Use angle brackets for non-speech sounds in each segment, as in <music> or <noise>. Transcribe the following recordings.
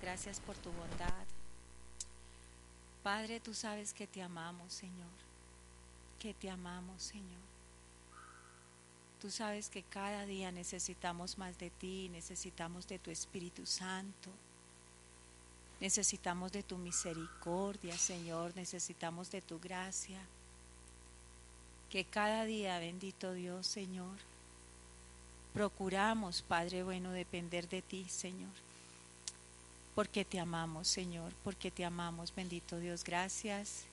gracias, por tu bondad. Padre, tú sabes que te amamos, Señor, que te amamos, Señor. Tú sabes que cada día necesitamos más de ti, necesitamos de tu Espíritu Santo. Necesitamos de tu misericordia, Señor, necesitamos de tu gracia. Que cada día, bendito Dios, Señor, procuramos, Padre bueno, depender de ti, Señor. Porque te amamos, Señor, porque te amamos, bendito Dios. Gracias.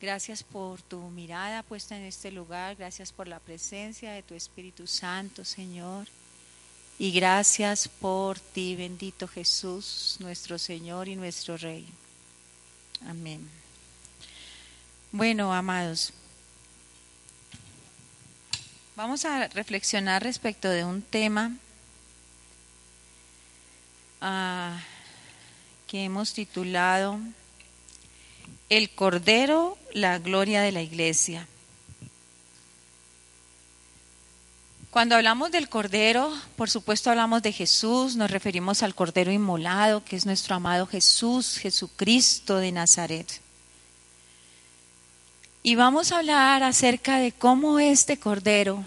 Gracias por tu mirada puesta en este lugar. Gracias por la presencia de tu Espíritu Santo, Señor. Y gracias por ti, bendito Jesús, nuestro Señor y nuestro Rey. Amén. Bueno, amados, vamos a reflexionar respecto de un tema ah, que hemos titulado El Cordero, la gloria de la Iglesia. Cuando hablamos del Cordero, por supuesto hablamos de Jesús, nos referimos al Cordero inmolado, que es nuestro amado Jesús, Jesucristo de Nazaret. Y vamos a hablar acerca de cómo este Cordero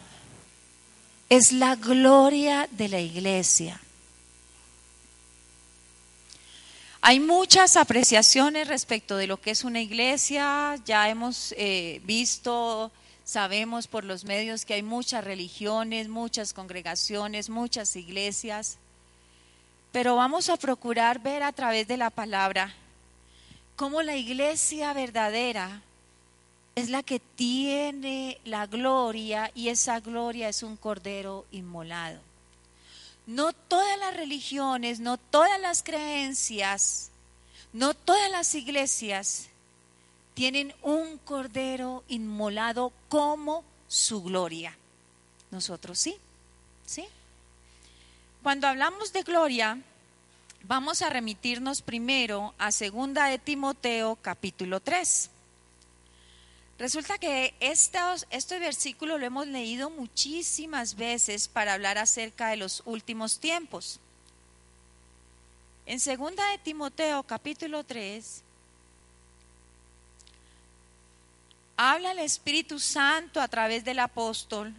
es la gloria de la iglesia. Hay muchas apreciaciones respecto de lo que es una iglesia, ya hemos eh, visto Sabemos por los medios que hay muchas religiones, muchas congregaciones, muchas iglesias, pero vamos a procurar ver a través de la palabra cómo la iglesia verdadera es la que tiene la gloria y esa gloria es un cordero inmolado. No todas las religiones, no todas las creencias, no todas las iglesias tienen un cordero inmolado como su gloria. Nosotros sí, ¿sí? Cuando hablamos de gloria, vamos a remitirnos primero a segunda de Timoteo capítulo 3. Resulta que estos, este versículo lo hemos leído muchísimas veces para hablar acerca de los últimos tiempos. En segunda de Timoteo capítulo 3 habla el Espíritu Santo a través del apóstol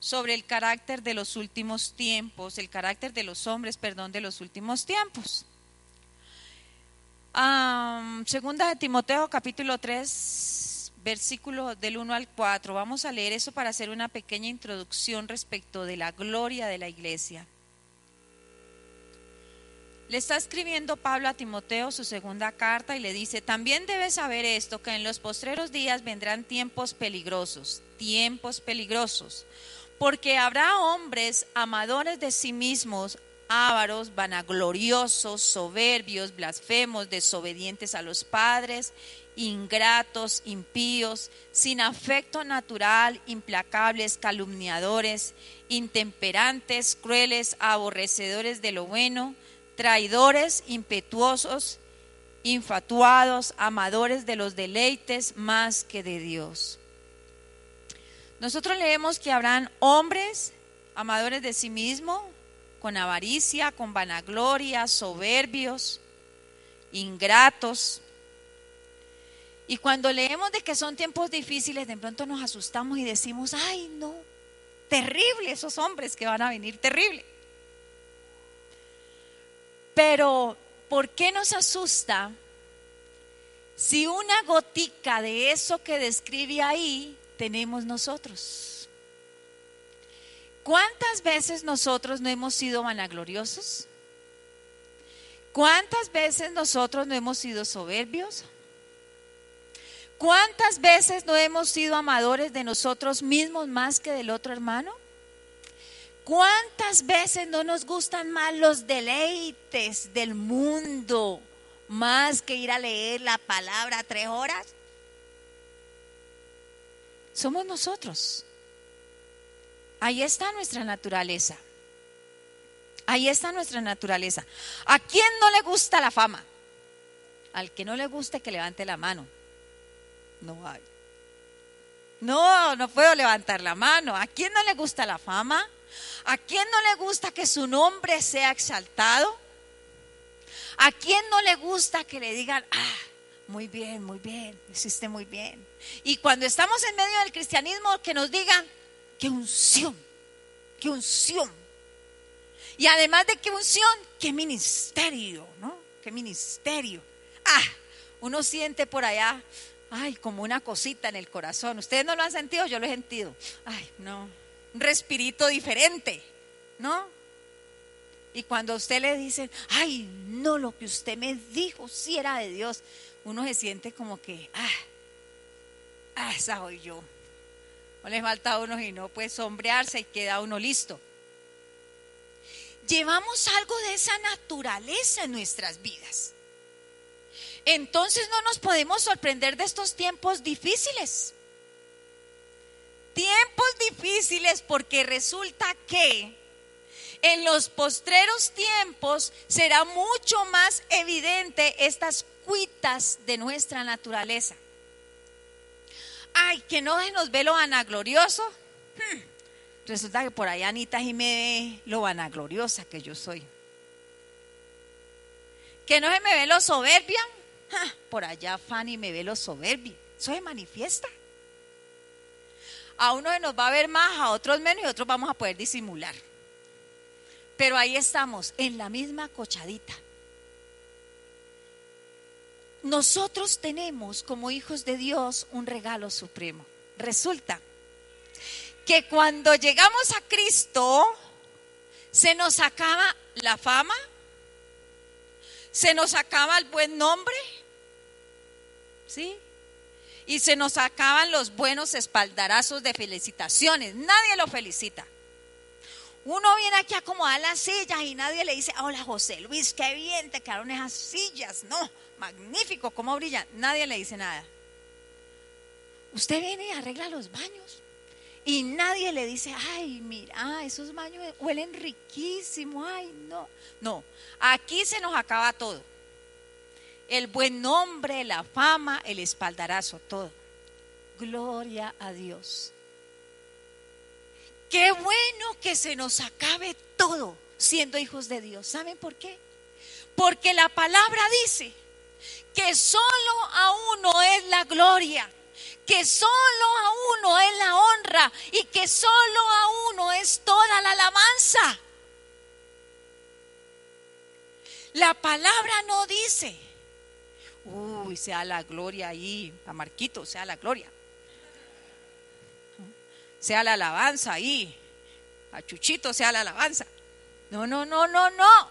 sobre el carácter de los últimos tiempos, el carácter de los hombres, perdón, de los últimos tiempos. segunda de Timoteo capítulo 3, versículo del 1 al 4. Vamos a leer eso para hacer una pequeña introducción respecto de la gloria de la iglesia. Le está escribiendo Pablo a Timoteo su segunda carta y le dice, también debes saber esto, que en los postreros días vendrán tiempos peligrosos, tiempos peligrosos, porque habrá hombres amadores de sí mismos, ávaros, vanagloriosos, soberbios, blasfemos, desobedientes a los padres, ingratos, impíos, sin afecto natural, implacables, calumniadores, intemperantes, crueles, aborrecedores de lo bueno, traidores, impetuosos, infatuados, amadores de los deleites más que de Dios. Nosotros leemos que habrán hombres amadores de sí mismo, con avaricia, con vanagloria, soberbios, ingratos. Y cuando leemos de que son tiempos difíciles, de pronto nos asustamos y decimos, ay no, terrible esos hombres que van a venir, terrible. Pero, ¿por qué nos asusta si una gotica de eso que describe ahí tenemos nosotros? ¿Cuántas veces nosotros no hemos sido vanagloriosos? ¿Cuántas veces nosotros no hemos sido soberbios? ¿Cuántas veces no hemos sido amadores de nosotros mismos más que del otro hermano? ¿Cuántas veces no nos gustan más los deleites del mundo más que ir a leer la palabra tres horas? Somos nosotros. Ahí está nuestra naturaleza. Ahí está nuestra naturaleza. ¿A quién no le gusta la fama? Al que no le guste que levante la mano. No hay. No, no puedo levantar la mano. ¿A quién no le gusta la fama? ¿A quién no le gusta que su nombre sea exaltado? ¿A quién no le gusta que le digan, ah, muy bien, muy bien, hiciste muy bien? Y cuando estamos en medio del cristianismo, que nos digan, qué unción, qué unción. Y además de qué unción, qué ministerio, ¿no? Qué ministerio. Ah, uno siente por allá, ay, como una cosita en el corazón. Ustedes no lo han sentido, yo lo he sentido. Ay, no, un respirito diferente, ¿no? Y cuando a usted le dicen, ay, no, lo que usted me dijo si era de Dios, uno se siente como que, ah, ah, esa soy yo. No le falta a uno y no puede sombrearse y queda uno listo. Llevamos algo de esa naturaleza en nuestras vidas. Entonces no nos podemos sorprender de estos tiempos difíciles. Tiempos difíciles porque resulta que en los postreros tiempos será mucho más evidente estas cuitas de nuestra naturaleza. Ay, que no se nos ve lo vanaglorioso. Hmm, resulta que por allá Anita y me ve lo vanagloriosa que yo soy. Que no se me ve lo soberbia. Por allá Fanny me ve lo soberbia. Eso se manifiesta. A uno se nos va a ver más, a otros menos y otros vamos a poder disimular. Pero ahí estamos, en la misma cochadita. Nosotros tenemos como hijos de Dios un regalo supremo. Resulta que cuando llegamos a Cristo, se nos acaba la fama, se nos acaba el buen nombre, ¿sí? Y se nos acaban los buenos espaldarazos de felicitaciones. Nadie lo felicita. Uno viene aquí a acomodar las sillas y nadie le dice, hola José Luis, qué bien te quedaron esas sillas. No, magnífico, cómo brillan. Nadie le dice nada. Usted viene y arregla los baños y nadie le dice, ay, mira, esos baños huelen riquísimo, ay, no. No, aquí se nos acaba todo. El buen nombre, la fama, el espaldarazo, todo. Gloria a Dios. Qué bueno que se nos acabe todo siendo hijos de Dios. ¿Saben por qué? Porque la palabra dice que solo a uno es la gloria, que solo a uno es la honra y que solo a uno es toda la alabanza. La palabra no dice, uy, sea la gloria ahí, a Marquito, sea la gloria sea la alabanza ahí. A Chuchito sea la alabanza. No, no, no, no, no.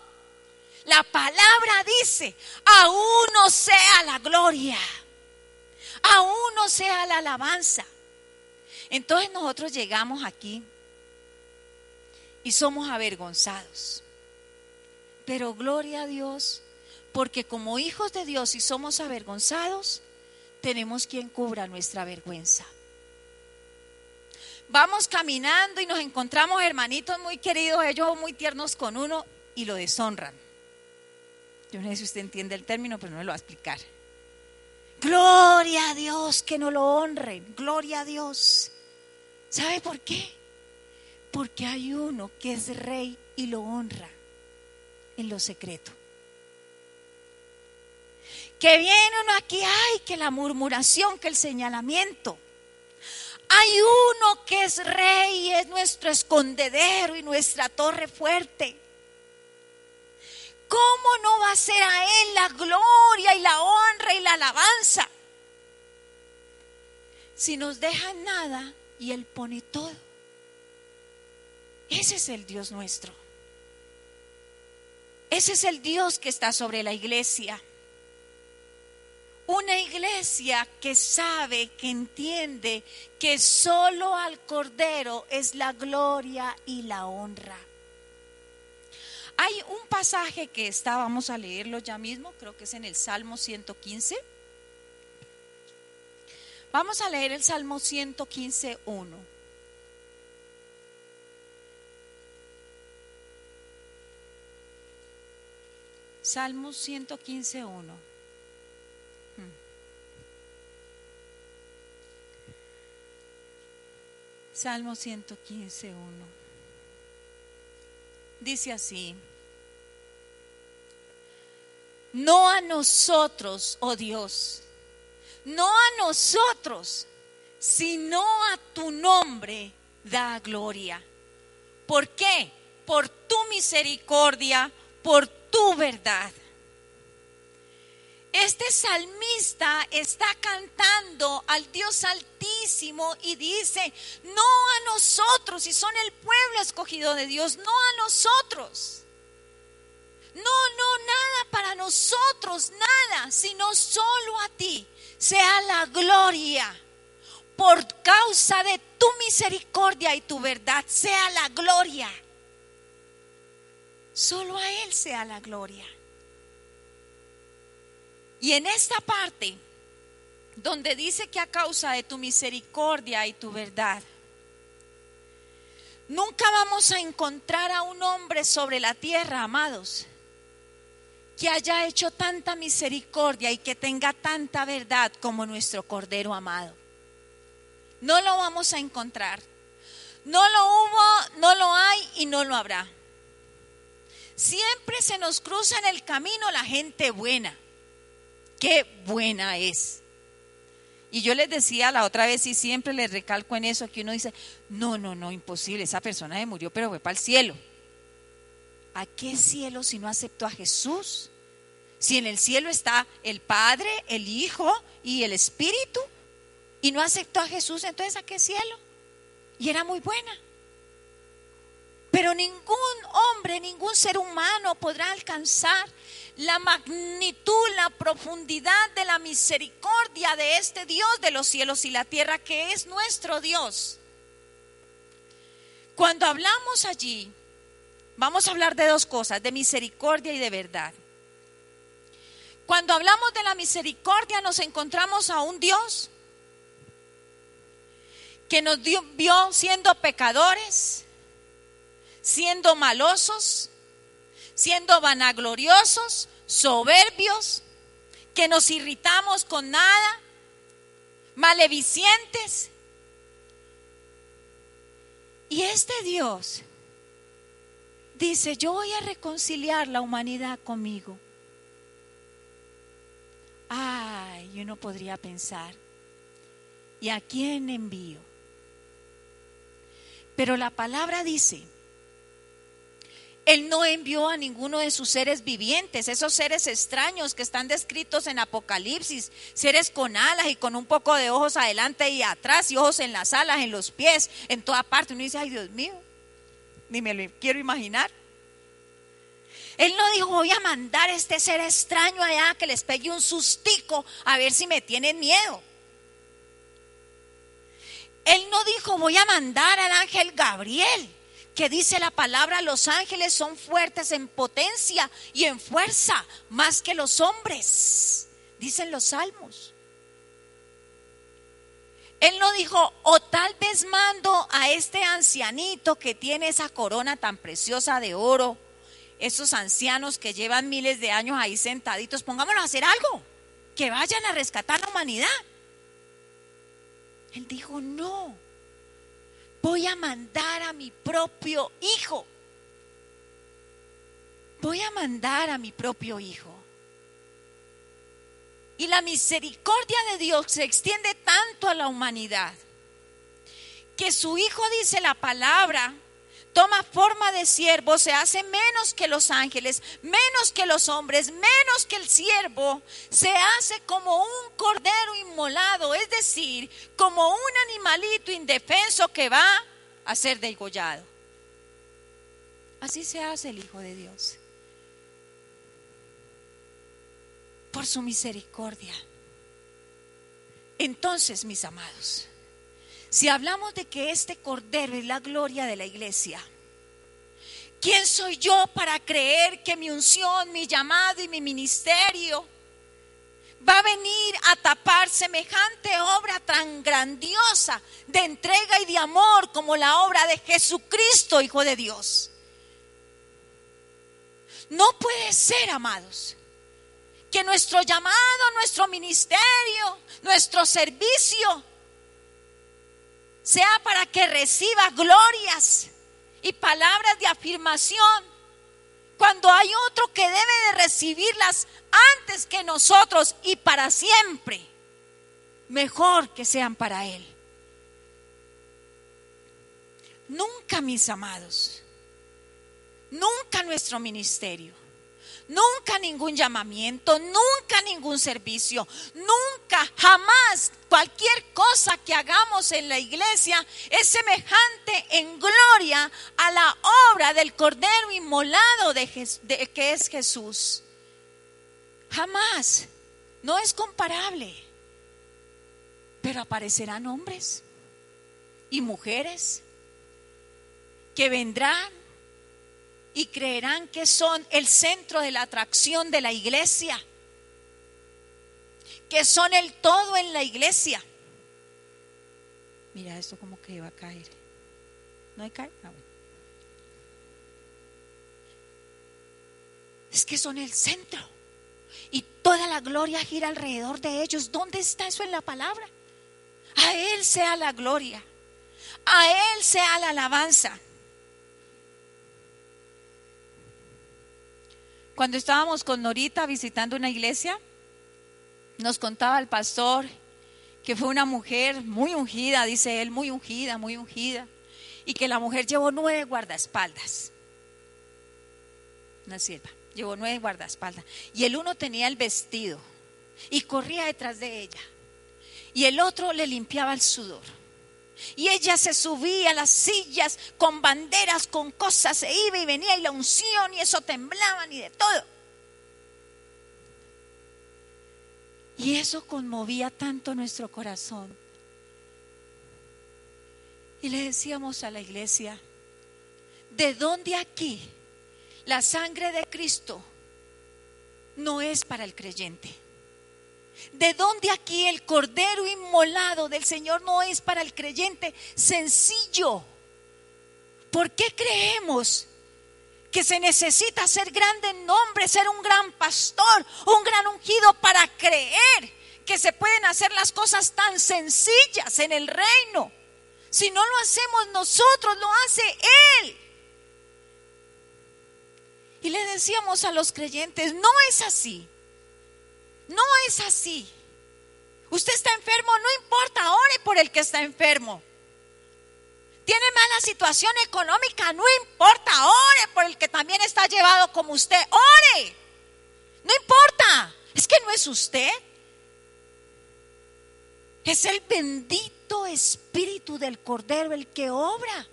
La palabra dice, a uno sea la gloria, a uno sea la alabanza. Entonces nosotros llegamos aquí y somos avergonzados. Pero gloria a Dios, porque como hijos de Dios y somos avergonzados, tenemos quien cubra nuestra vergüenza vamos caminando y nos encontramos hermanitos muy queridos, ellos muy tiernos con uno y lo deshonran. Yo no sé si usted entiende el término, pero no me lo va a explicar. Gloria a Dios que no lo honren, gloria a Dios. ¿Sabe por qué? Porque hay uno que es rey y lo honra en lo secreto. Que viene uno aquí, ay, que la murmuración, que el señalamiento. Hay uno que es rey, es nuestro escondedero y nuestra torre fuerte. ¿Cómo no va a ser a Él la gloria y la honra y la alabanza? Si nos deja nada y Él pone todo. Ese es el Dios nuestro. Ese es el Dios que está sobre la iglesia. Una iglesia que sabe, que entiende que solo al Cordero es la gloria y la honra. Hay un pasaje que está, vamos a leerlo ya mismo, creo que es en el Salmo 115. Vamos a leer el Salmo 115, 1. Salmo 115, 1. Salmo 115, 1. Dice así. no a nosotros, oh Dios, no a nosotros, sino a tu nombre da gloria. ¿Por qué? Por tu misericordia, por tu verdad. Este salmista está cantando al Dios altísimo y dice, no a nosotros, si son el pueblo escogido de Dios, no a nosotros. No, no, nada para nosotros, nada, sino solo a ti sea la gloria. Por causa de tu misericordia y tu verdad, sea la gloria. Solo a Él sea la gloria. Y en esta parte, donde dice que a causa de tu misericordia y tu verdad, nunca vamos a encontrar a un hombre sobre la tierra, amados, que haya hecho tanta misericordia y que tenga tanta verdad como nuestro Cordero amado. No lo vamos a encontrar. No lo hubo, no lo hay y no lo habrá. Siempre se nos cruza en el camino la gente buena qué buena es. Y yo les decía la otra vez y siempre les recalco en eso que uno dice, no, no, no, imposible, esa persona se murió pero fue para el cielo. ¿A qué cielo si no aceptó a Jesús? Si en el cielo está el Padre, el Hijo y el Espíritu y no aceptó a Jesús, entonces ¿a qué cielo? Y era muy buena. Pero ningún hombre, ningún ser humano podrá alcanzar la magnitud, la profundidad de la misericordia de este Dios de los cielos y la tierra, que es nuestro Dios. Cuando hablamos allí, vamos a hablar de dos cosas, de misericordia y de verdad. Cuando hablamos de la misericordia nos encontramos a un Dios que nos vio siendo pecadores, siendo malosos, siendo vanagloriosos, soberbios, que nos irritamos con nada, malevicientes. Y este Dios dice, yo voy a reconciliar la humanidad conmigo. Ay, uno podría pensar, ¿y a quién envío? Pero la palabra dice él no envió a ninguno de sus seres vivientes, esos seres extraños que están descritos en Apocalipsis, seres con alas y con un poco de ojos adelante y atrás y ojos en las alas, en los pies, en toda parte. Uno dice, ay Dios mío, ni me lo quiero imaginar. Él no dijo, voy a mandar a este ser extraño allá que les pegue un sustico a ver si me tienen miedo. Él no dijo, voy a mandar al ángel Gabriel que dice la palabra, los ángeles son fuertes en potencia y en fuerza, más que los hombres, dicen los salmos. Él no dijo, o tal vez mando a este ancianito que tiene esa corona tan preciosa de oro, esos ancianos que llevan miles de años ahí sentaditos, pongámoslo a hacer algo, que vayan a rescatar la humanidad. Él dijo, no, voy a mandar a mi propio hijo. Voy a mandar a mi propio hijo. Y la misericordia de Dios se extiende tanto a la humanidad que su hijo dice la palabra toma forma de siervo, se hace menos que los ángeles, menos que los hombres, menos que el siervo, se hace como un cordero inmolado, es decir, como un animalito indefenso que va a ser degollado. Así se hace el Hijo de Dios. Por su misericordia. Entonces, mis amados, si hablamos de que este Cordero es la gloria de la iglesia, ¿quién soy yo para creer que mi unción, mi llamado y mi ministerio va a venir a tapar semejante obra tan grandiosa de entrega y de amor como la obra de Jesucristo, Hijo de Dios? No puede ser, amados, que nuestro llamado, nuestro ministerio, nuestro servicio, sea para que reciba glorias y palabras de afirmación, cuando hay otro que debe de recibirlas antes que nosotros y para siempre, mejor que sean para Él. Nunca, mis amados, nunca nuestro ministerio Nunca ningún llamamiento, nunca ningún servicio, nunca, jamás cualquier cosa que hagamos en la iglesia es semejante en gloria a la obra del Cordero inmolado de, que es Jesús. Jamás. No es comparable. Pero aparecerán hombres y mujeres que vendrán y creerán que son el centro de la atracción de la iglesia, que son el todo en la iglesia. Mira, esto como que va a caer. ¿No hay caer? Ah, es que son el centro. Y toda la gloria gira alrededor de ellos. ¿Dónde está eso en la palabra? A Él sea la gloria. A Él sea la alabanza. Cuando estábamos con Norita visitando una iglesia, nos contaba el pastor que fue una mujer muy ungida, dice él, muy ungida, muy ungida, y que la mujer llevó nueve guardaespaldas. Una sierva, llevó nueve guardaespaldas. Y el uno tenía el vestido y corría detrás de ella. Y el otro le limpiaba el sudor. Y ella se subía a las sillas con banderas, con cosas, se iba y venía y la unción y eso temblaban y de todo. Y eso conmovía tanto nuestro corazón. Y le decíamos a la iglesia, ¿de dónde aquí la sangre de Cristo no es para el creyente? ¿De dónde aquí el cordero inmolado del Señor no es para el creyente sencillo? ¿Por qué creemos que se necesita ser grande en nombre, ser un gran pastor, un gran ungido para creer que se pueden hacer las cosas tan sencillas en el reino? Si no lo hacemos nosotros, lo hace Él. Y le decíamos a los creyentes, no es así. No es así. Usted está enfermo, no importa, ore por el que está enfermo. Tiene mala situación económica, no importa, ore por el que también está llevado como usted, ore. No importa, es que no es usted. Es el bendito Espíritu del Cordero el que obra.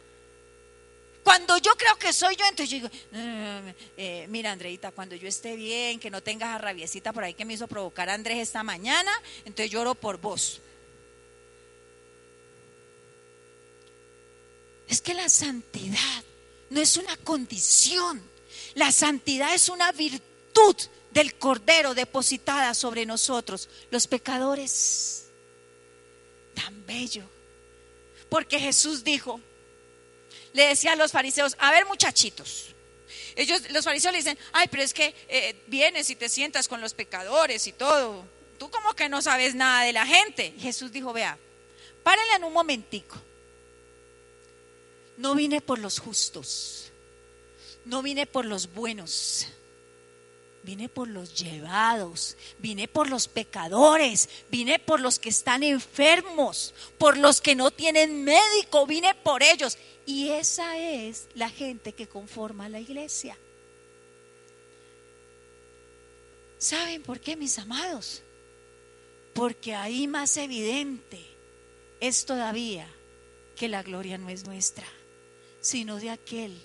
Cuando yo creo que soy yo, entonces yo digo, eh, mira Andreita, cuando yo esté bien, que no tengas a rabiecita por ahí que me hizo provocar Andrés esta mañana, entonces lloro por vos. Es que la santidad no es una condición, la santidad es una virtud del Cordero depositada sobre nosotros, los pecadores. Tan bello. Porque Jesús dijo, le decía a los fariseos, a ver muchachitos, ellos, los fariseos le dicen, ay, pero es que eh, vienes y te sientas con los pecadores y todo. Tú como que no sabes nada de la gente. Jesús dijo, vea, párenle en un momentico. No vine por los justos, no vine por los buenos, vine por los llevados, vine por los pecadores, vine por los que están enfermos, por los que no tienen médico, vine por ellos. Y esa es la gente que conforma la iglesia. ¿Saben por qué, mis amados? Porque ahí más evidente es todavía que la gloria no es nuestra, sino de aquel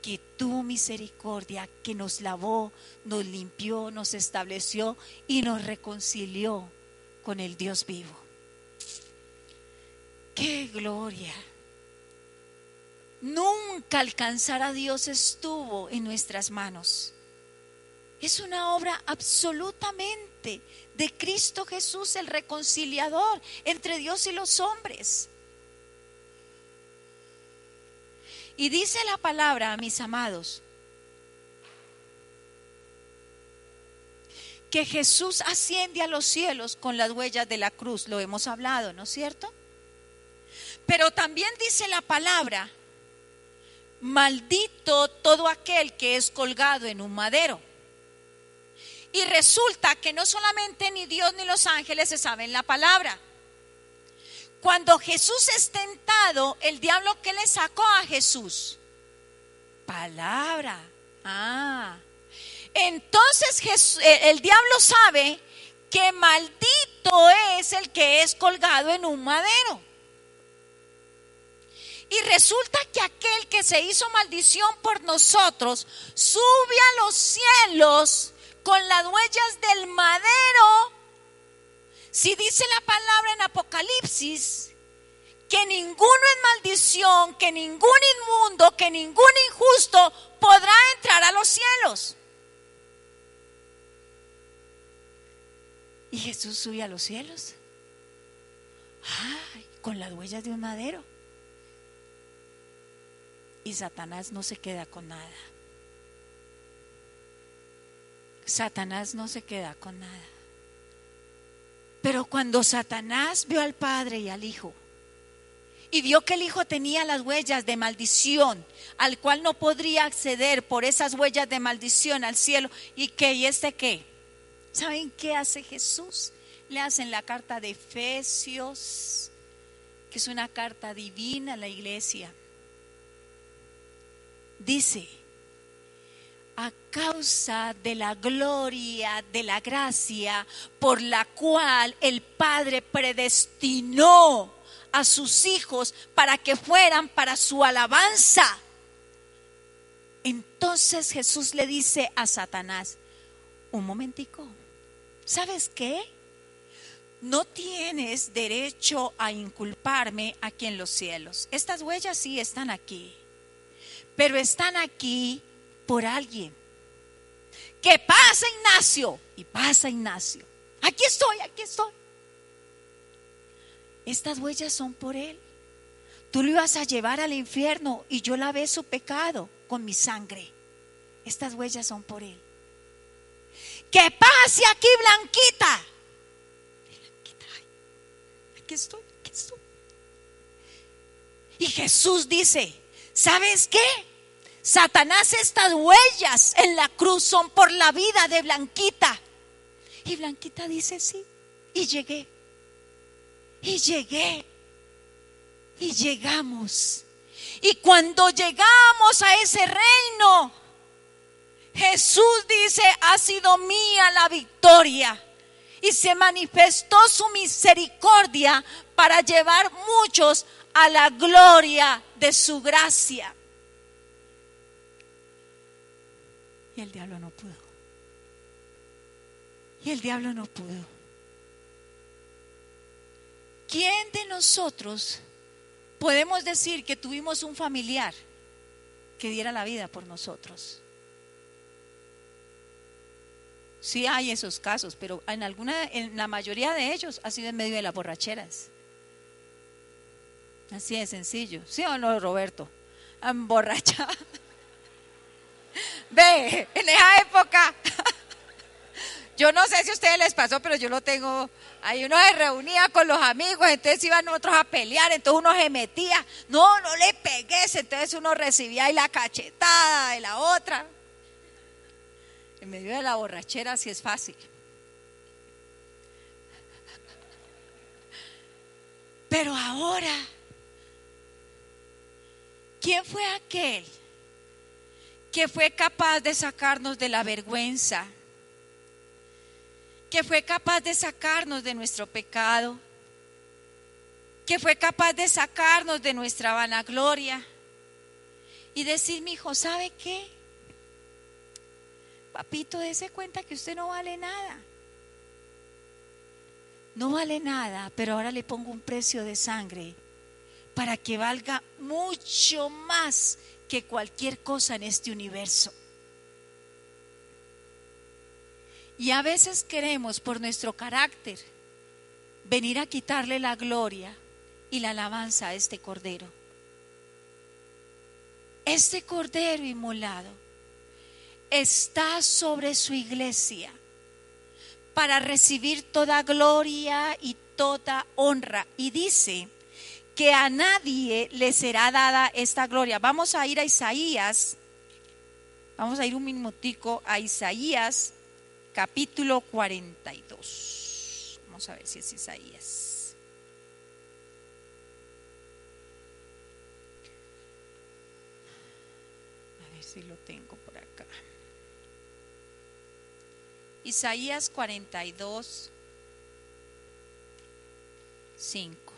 que tu misericordia, que nos lavó, nos limpió, nos estableció y nos reconcilió con el Dios vivo. ¡Qué gloria! Nunca alcanzar a Dios estuvo en nuestras manos. Es una obra absolutamente de Cristo Jesús, el reconciliador entre Dios y los hombres. Y dice la palabra, mis amados, que Jesús asciende a los cielos con las huellas de la cruz. Lo hemos hablado, ¿no es cierto? Pero también dice la palabra maldito todo aquel que es colgado en un madero. Y resulta que no solamente ni Dios ni los ángeles se saben la palabra. Cuando Jesús es tentado, el diablo que le sacó a Jesús? Palabra. Ah. Entonces el diablo sabe que maldito es el que es colgado en un madero. Y resulta que aquel que se hizo maldición por nosotros sube a los cielos con las huellas del madero. Si dice la palabra en Apocalipsis que ninguno es maldición, que ningún inmundo, que ningún injusto podrá entrar a los cielos. Y Jesús sube a los cielos. Ay, con las huellas de un madero. Y Satanás no se queda con nada. Satanás no se queda con nada. Pero cuando Satanás vio al Padre y al Hijo, y vio que el Hijo tenía las huellas de maldición, al cual no podría acceder por esas huellas de maldición al cielo, y que, ¿y este qué? ¿Saben qué hace Jesús? Le hacen la carta de Efesios, que es una carta divina a la iglesia. Dice, a causa de la gloria, de la gracia por la cual el Padre predestinó a sus hijos para que fueran para su alabanza. Entonces Jesús le dice a Satanás, un momentico, ¿sabes qué? No tienes derecho a inculparme aquí en los cielos. Estas huellas sí están aquí pero están aquí por alguien. Que pasa Ignacio y pasa Ignacio. Aquí estoy, aquí estoy. Estas huellas son por él. Tú lo ibas a llevar al infierno y yo lavé su pecado con mi sangre. Estas huellas son por él. Que pase aquí, Blanquita. Blanquita, aquí estoy, aquí estoy. Y Jesús dice, ¿Sabes qué? Satanás, estas huellas en la cruz son por la vida de Blanquita. Y Blanquita dice, sí, y llegué. Y llegué. Y llegamos. Y cuando llegamos a ese reino, Jesús dice, ha sido mía la victoria. Y se manifestó su misericordia para llevar muchos a la gloria de su gracia. Y el diablo no pudo. Y el diablo no pudo. ¿Quién de nosotros podemos decir que tuvimos un familiar que diera la vida por nosotros? Sí hay esos casos, pero en alguna, en la mayoría de ellos ha sido en medio de las borracheras. Así de sencillo. ¿Sí o no, Roberto? Emborracha. <laughs> Ve, en esa época, <laughs> yo no sé si a ustedes les pasó, pero yo lo tengo. Ahí uno se reunía con los amigos, entonces iban otros a pelear, entonces uno se metía. No, no le pegues, entonces uno recibía ahí la cachetada de la otra. En medio de la borrachera, así es fácil. Pero ahora ¿Quién fue aquel que fue capaz de sacarnos de la vergüenza? Que fue capaz de sacarnos de nuestro pecado? Que fue capaz de sacarnos de nuestra vanagloria? Y decir, mi hijo, ¿sabe qué? Papito, dése cuenta que usted no vale nada. No vale nada, pero ahora le pongo un precio de sangre para que valga mucho más que cualquier cosa en este universo. Y a veces queremos por nuestro carácter venir a quitarle la gloria y la alabanza a este cordero. Este cordero inmolado está sobre su iglesia para recibir toda gloria y toda honra. Y dice, que a nadie le será dada esta gloria. Vamos a ir a Isaías, vamos a ir un minutico a Isaías capítulo 42. Vamos a ver si es Isaías. A ver si lo tengo Isaías 42, 5.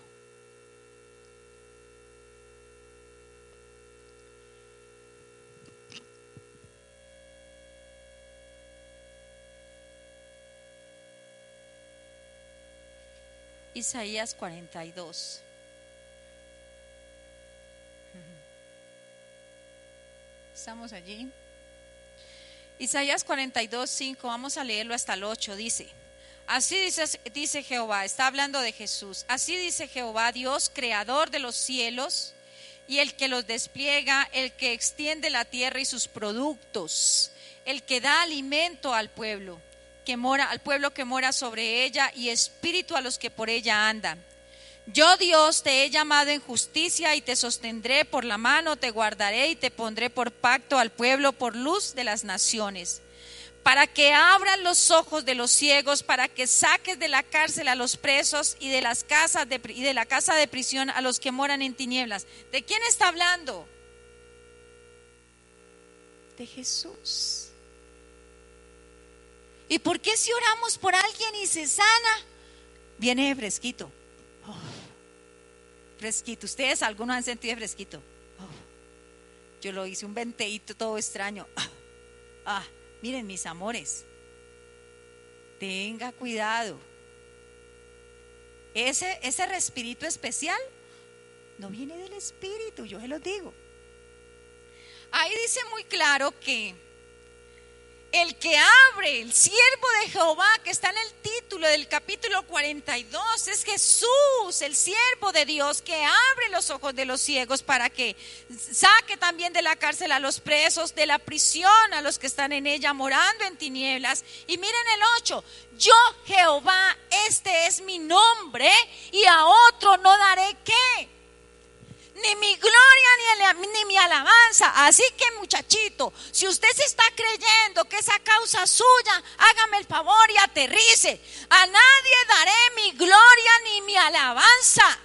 Isaías 42. Estamos allí. Isaías 42, 5, vamos a leerlo hasta el 8, dice, así dice, dice Jehová, está hablando de Jesús, así dice Jehová, Dios, creador de los cielos y el que los despliega, el que extiende la tierra y sus productos, el que da alimento al pueblo que mora, al pueblo que mora sobre ella y espíritu a los que por ella andan. Yo Dios te he llamado en justicia y te sostendré por la mano, te guardaré y te pondré por pacto al pueblo, por luz de las naciones, para que abran los ojos de los ciegos, para que saques de la cárcel a los presos y de las casas y de la casa de prisión a los que moran en tinieblas. ¿De quién está hablando? De Jesús. ¿Y por qué si oramos por alguien y se sana, viene fresquito? Fresquito. ¿Ustedes algunos han sentido fresquito? Oh, yo lo hice un venteíto todo extraño. Ah, ah, miren mis amores, tenga cuidado. Ese, ese respirito especial no viene del espíritu, yo se lo digo. Ahí dice muy claro que el que abre, el siervo de Jehová, que está en el título del capítulo 42, es Jesús, el siervo de Dios, que abre los ojos de los ciegos para que saque también de la cárcel a los presos, de la prisión a los que están en ella morando en tinieblas. Y miren el 8, yo Jehová, este es mi nombre, y a otro no daré qué ni mi gloria ni, mi alabanza. Así que muchachito, si usted se está creyendo que esa causa suya, hágame el favor y aterrice. A nadie daré mi gloria ni mi alabanza.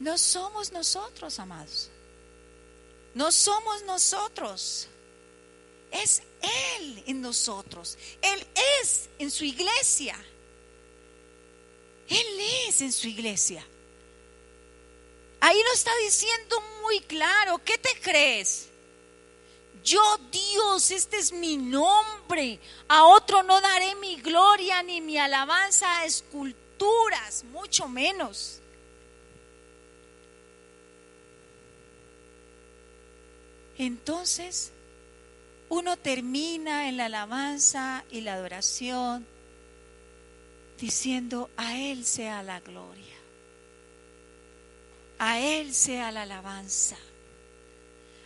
No somos nosotros, amados. No somos nosotros. Es Él en nosotros. Él es en su iglesia. Él es en su iglesia. Ahí lo está diciendo muy claro. ¿Qué te crees? Yo Dios, este es mi nombre. A otro no daré mi gloria ni mi alabanza a esculturas, mucho menos. Entonces, uno termina en la alabanza y la adoración diciendo, a Él sea la gloria, a Él sea la alabanza,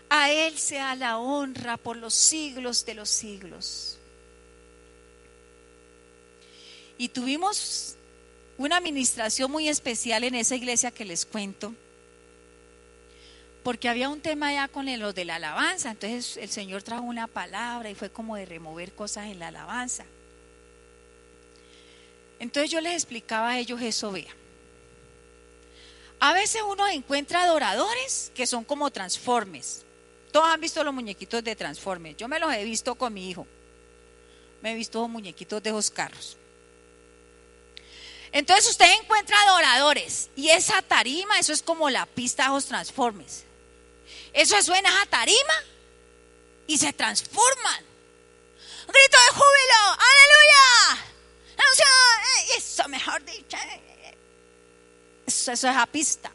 a Él sea la honra por los siglos de los siglos. Y tuvimos una administración muy especial en esa iglesia que les cuento, porque había un tema ya con lo de la alabanza, entonces el Señor trajo una palabra y fue como de remover cosas en la alabanza. Entonces yo les explicaba a ellos eso, vea. A veces uno encuentra adoradores que son como transformes. Todos han visto los muñequitos de transformes. Yo me los he visto con mi hijo. Me he visto los muñequitos de esos carros. Entonces usted encuentra adoradores y esa tarima, eso es como la pista de los transformes. Eso suena a tarima y se transforman. Grito de júbilo, aleluya. Eso, mejor dicho. Eso, es la pista.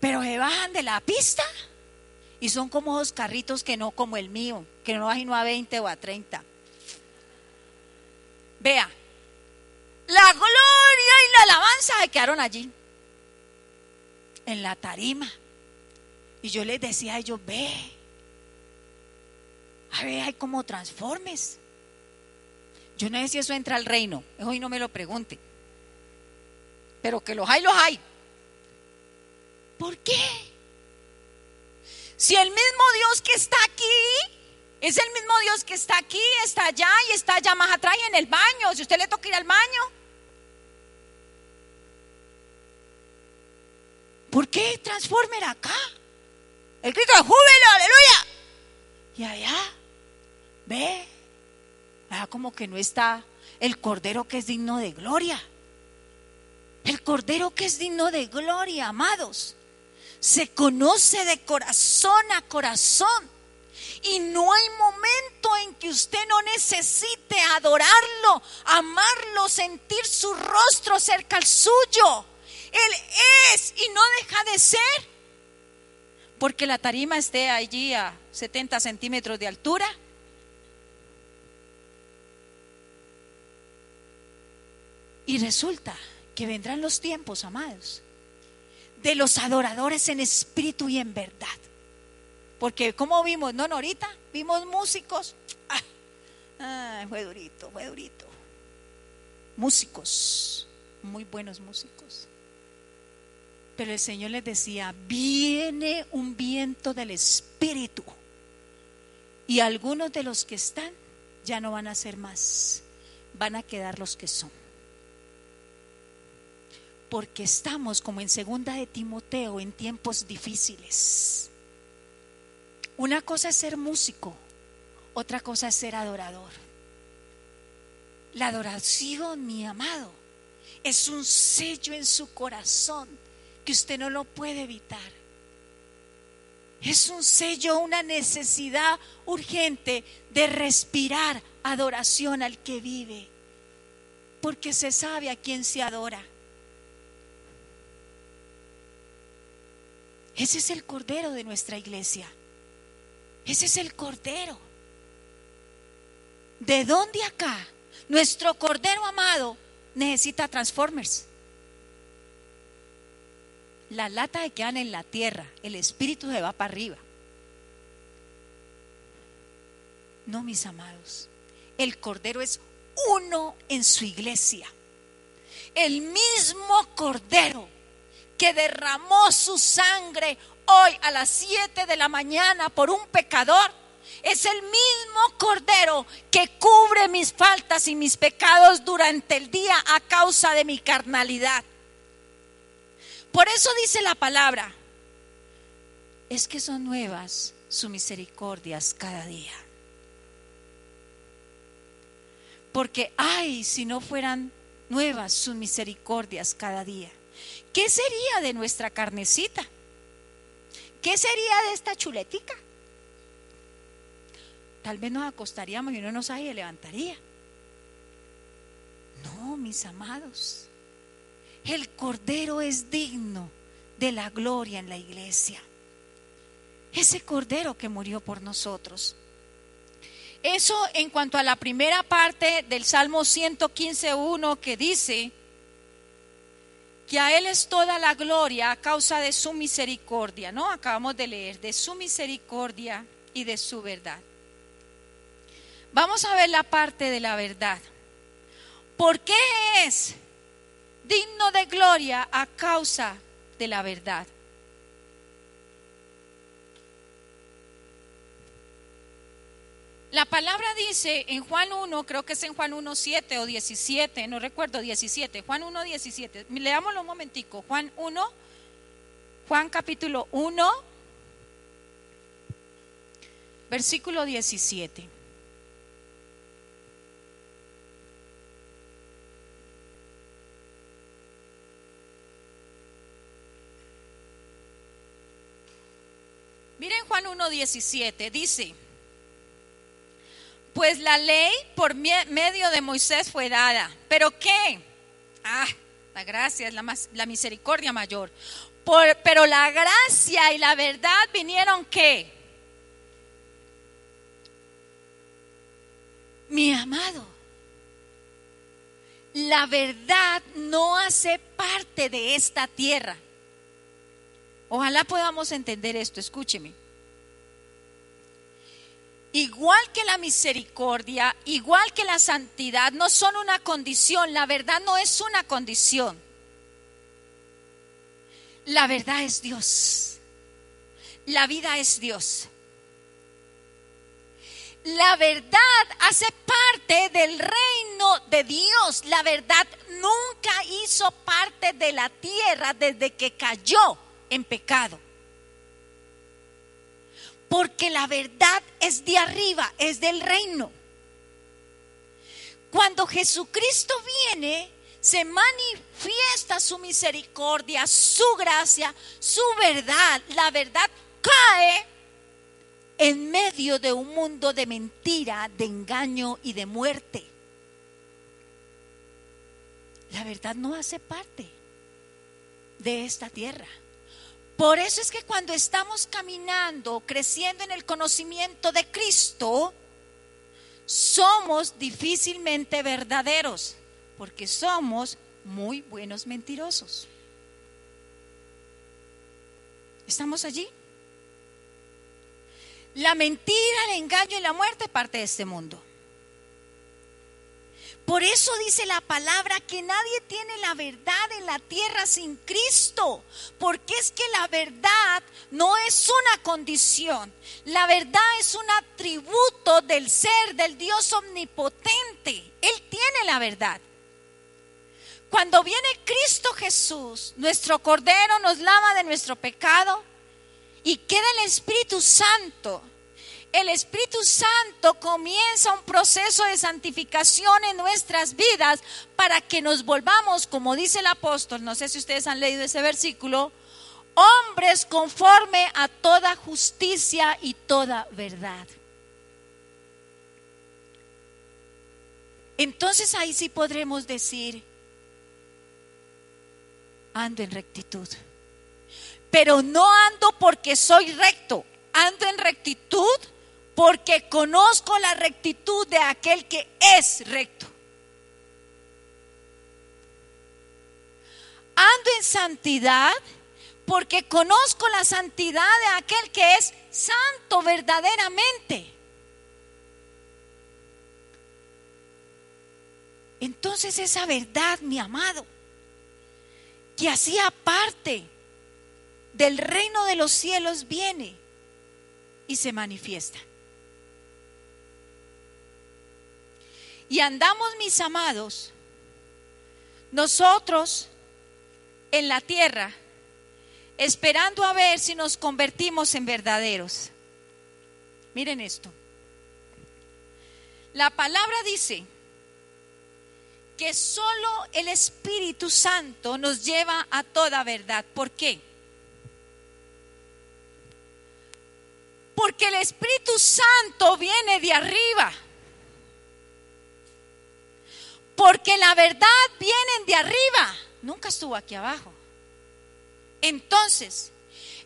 Pero se bajan de la pista y son como dos carritos que no como el mío, que no bajan a 20 o a 30. Vea, la gloria y la alabanza se quedaron allí, en la tarima. Y yo les decía a ellos, ve, a ver, hay como transformes. Yo no sé si eso entra al reino, hoy no me lo pregunte. Pero que los hay, los hay. ¿Por qué? Si el mismo Dios que está aquí es el mismo Dios que está aquí, está allá y está allá más atrás y en el baño. Si usted le toca ir al baño. ¿Por qué Transformer acá? El grito de júbilo, aleluya. Y allá, ve, Ah, como que no está el cordero que es digno de gloria. El cordero que es digno de gloria, amados. Se conoce de corazón a corazón. Y no hay momento en que usted no necesite adorarlo, amarlo, sentir su rostro cerca al suyo. Él es y no deja de ser. Porque la tarima esté allí a 70 centímetros de altura. Y resulta que vendrán los tiempos, amados, de los adoradores en espíritu y en verdad. Porque como vimos, no, ahorita, vimos músicos. Ah, fue durito, fue durito. Músicos, muy buenos músicos. Pero el Señor les decía, viene un viento del Espíritu. Y algunos de los que están ya no van a ser más, van a quedar los que son. Porque estamos, como en segunda de Timoteo, en tiempos difíciles. Una cosa es ser músico, otra cosa es ser adorador. La adoración, mi amado, es un sello en su corazón que usted no lo puede evitar. Es un sello, una necesidad urgente de respirar adoración al que vive, porque se sabe a quién se adora. Ese es el cordero de nuestra iglesia. Ese es el cordero. ¿De dónde acá? Nuestro cordero amado necesita transformers. La lata de quedan en la tierra, el espíritu se va para arriba. No, mis amados. El cordero es uno en su iglesia. El mismo cordero que derramó su sangre hoy a las 7 de la mañana por un pecador, es el mismo cordero que cubre mis faltas y mis pecados durante el día a causa de mi carnalidad. Por eso dice la palabra, es que son nuevas sus misericordias cada día. Porque, ay, si no fueran nuevas sus misericordias cada día, ¿qué sería de nuestra carnecita? ¿Qué sería de esta chuletica? Tal vez nos acostaríamos y no sabe y levantaría. No, mis amados. El Cordero es digno de la gloria en la iglesia. Ese Cordero que murió por nosotros. Eso en cuanto a la primera parte del Salmo 115.1 que dice, que a Él es toda la gloria a causa de su misericordia, ¿no? Acabamos de leer, de su misericordia y de su verdad. Vamos a ver la parte de la verdad. ¿Por qué es digno de gloria a causa de la verdad? La palabra dice en Juan 1, creo que es en Juan 1, 7 o 17, no recuerdo, 17, Juan 1, 17. Leámoslo un momentico. Juan 1, Juan capítulo 1, versículo 17. Miren Juan 1, 17, dice, pues la ley por medio de Moisés fue dada. ¿Pero qué? Ah, la gracia es la, la misericordia mayor. pero la gracia y la verdad vinieron qué? Mi amado, la verdad no hace parte de esta tierra. Ojalá podamos entender esto, escúcheme. Igual que la misericordia, igual que la santidad, no son una condición. La verdad no es una condición. La verdad es Dios. La vida es Dios. La verdad hace parte del reino de Dios. La verdad nunca hizo parte de la tierra desde que cayó en pecado. Porque la verdad es de arriba, es del reino. Cuando Jesucristo viene, se manifiesta su misericordia, su gracia, su verdad. La verdad cae en medio de un mundo de mentira, de engaño y de muerte. La verdad no hace parte de esta tierra. Por eso es que cuando estamos caminando, creciendo en el conocimiento de Cristo, somos difícilmente verdaderos, porque somos muy buenos mentirosos. ¿Estamos allí? La mentira, el engaño y la muerte parte de este mundo. Por eso dice la palabra que nadie tiene la verdad en la tierra sin Cristo, porque es que la verdad no es una condición, la verdad es un atributo del ser, del Dios omnipotente. Él tiene la verdad. Cuando viene Cristo Jesús, nuestro Cordero nos lava de nuestro pecado y queda el Espíritu Santo el Espíritu Santo comienza un proceso de santificación en nuestras vidas para que nos volvamos, como dice el apóstol, no sé si ustedes han leído ese versículo, hombres conforme a toda justicia y toda verdad. Entonces ahí sí podremos decir, ando en rectitud. Pero no ando porque soy recto, ando en rectitud porque conozco la rectitud de aquel que es recto. Ando en santidad porque conozco la santidad de aquel que es santo verdaderamente. Entonces esa verdad, mi amado, que hacía parte del reino de los cielos, viene y se manifiesta. Y andamos, mis amados, nosotros en la tierra, esperando a ver si nos convertimos en verdaderos. Miren esto. La palabra dice que solo el Espíritu Santo nos lleva a toda verdad. ¿Por qué? Porque el Espíritu Santo viene de arriba porque la verdad viene de arriba, nunca estuvo aquí abajo. Entonces,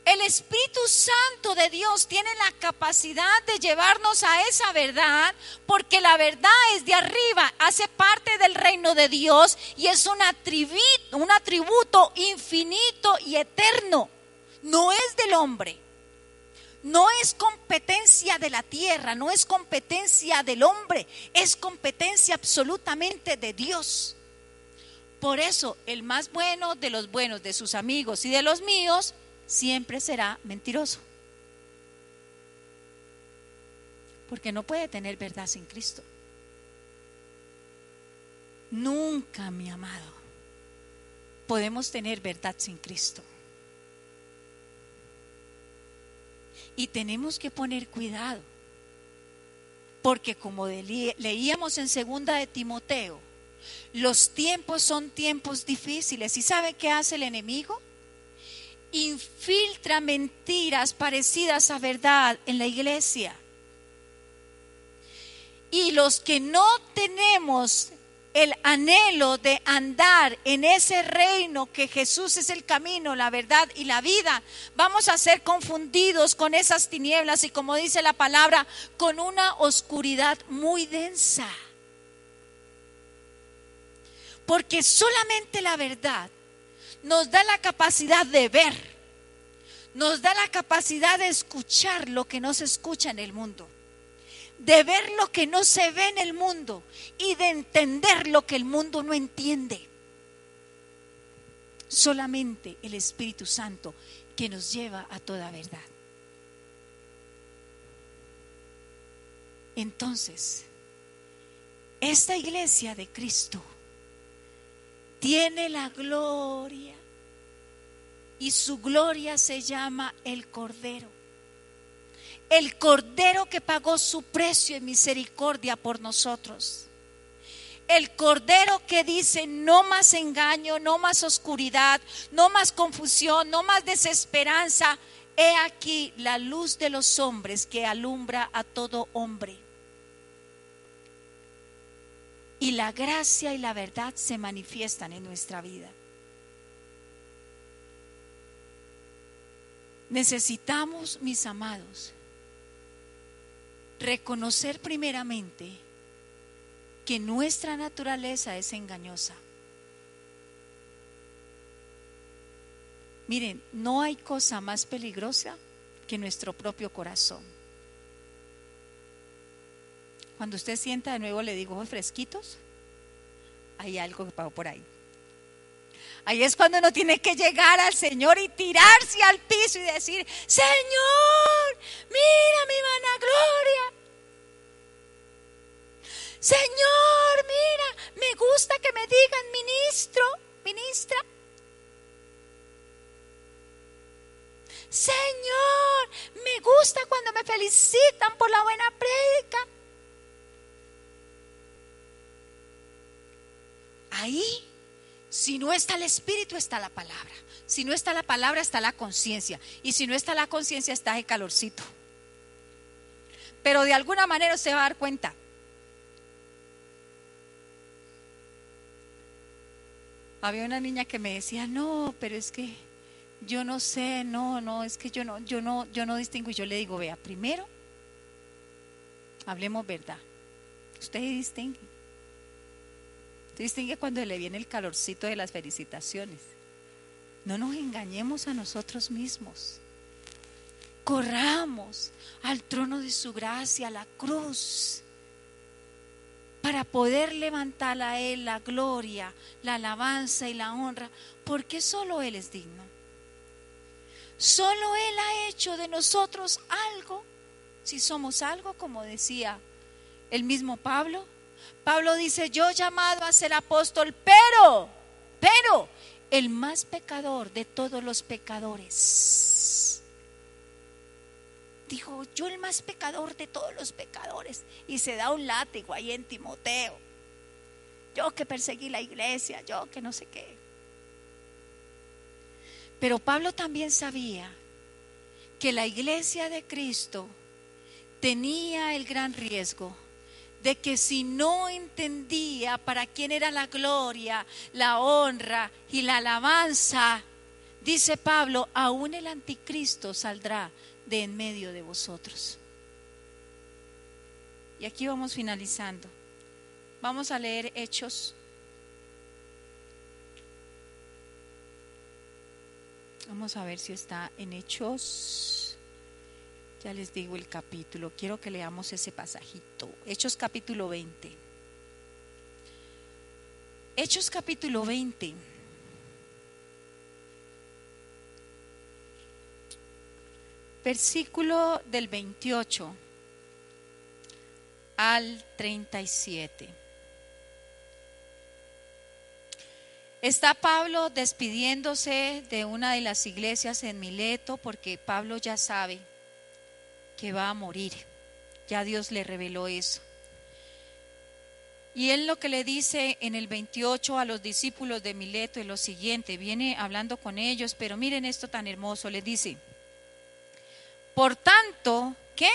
el Espíritu Santo de Dios tiene la capacidad de llevarnos a esa verdad, porque la verdad es de arriba, hace parte del reino de Dios y es un atributo, un atributo infinito y eterno. No es del hombre no es competencia de la tierra, no es competencia del hombre, es competencia absolutamente de Dios. Por eso el más bueno de los buenos, de sus amigos y de los míos, siempre será mentiroso. Porque no puede tener verdad sin Cristo. Nunca, mi amado, podemos tener verdad sin Cristo. Y tenemos que poner cuidado. Porque como leíamos en segunda de Timoteo, los tiempos son tiempos difíciles. ¿Y sabe qué hace el enemigo? Infiltra mentiras parecidas a verdad en la iglesia. Y los que no tenemos el anhelo de andar en ese reino que Jesús es el camino, la verdad y la vida, vamos a ser confundidos con esas tinieblas y como dice la palabra, con una oscuridad muy densa. Porque solamente la verdad nos da la capacidad de ver, nos da la capacidad de escuchar lo que no se escucha en el mundo. De ver lo que no se ve en el mundo y de entender lo que el mundo no entiende. Solamente el Espíritu Santo que nos lleva a toda verdad. Entonces, esta iglesia de Cristo tiene la gloria y su gloria se llama el Cordero. El Cordero que pagó su precio en misericordia por nosotros. El Cordero que dice, no más engaño, no más oscuridad, no más confusión, no más desesperanza. He aquí la luz de los hombres que alumbra a todo hombre. Y la gracia y la verdad se manifiestan en nuestra vida. Necesitamos, mis amados, reconocer primeramente que nuestra naturaleza es engañosa. Miren, no hay cosa más peligrosa que nuestro propio corazón. Cuando usted sienta de nuevo, le digo, fresquitos, hay algo que pasó por ahí. Ahí es cuando uno tiene que llegar al Señor y tirarse al piso y decir, Señor, mira mi vanagloria. Señor, mira, me gusta que me digan ministro, ministra. Señor, me gusta cuando me felicitan por la buena prédica. Ahí si no está el Espíritu, está la palabra. Si no está la palabra, está la conciencia. Y si no está la conciencia, está el calorcito. Pero de alguna manera se va a dar cuenta. Había una niña que me decía, no, pero es que yo no sé, no, no, es que yo no, yo no, yo no distingo. Y yo le digo, vea, primero, hablemos verdad. Usted distingue distingue cuando le viene el calorcito de las felicitaciones. No nos engañemos a nosotros mismos. Corramos al trono de su gracia, a la cruz, para poder levantar a Él la gloria, la alabanza y la honra, porque solo Él es digno. Solo Él ha hecho de nosotros algo, si somos algo, como decía el mismo Pablo, Pablo dice, yo llamado a ser apóstol, pero, pero, el más pecador de todos los pecadores. Dijo, yo el más pecador de todos los pecadores. Y se da un látigo ahí en Timoteo. Yo que perseguí la iglesia, yo que no sé qué. Pero Pablo también sabía que la iglesia de Cristo tenía el gran riesgo de que si no entendía para quién era la gloria, la honra y la alabanza, dice Pablo, aún el anticristo saldrá de en medio de vosotros. Y aquí vamos finalizando. Vamos a leer Hechos. Vamos a ver si está en Hechos. Ya les digo el capítulo, quiero que leamos ese pasajito. Hechos capítulo 20. Hechos capítulo 20. Versículo del 28 al 37. Está Pablo despidiéndose de una de las iglesias en Mileto porque Pablo ya sabe que va a morir. Ya Dios le reveló eso. Y él lo que le dice en el 28 a los discípulos de Mileto es lo siguiente, viene hablando con ellos, pero miren esto tan hermoso, les dice, por tanto, ¿qué?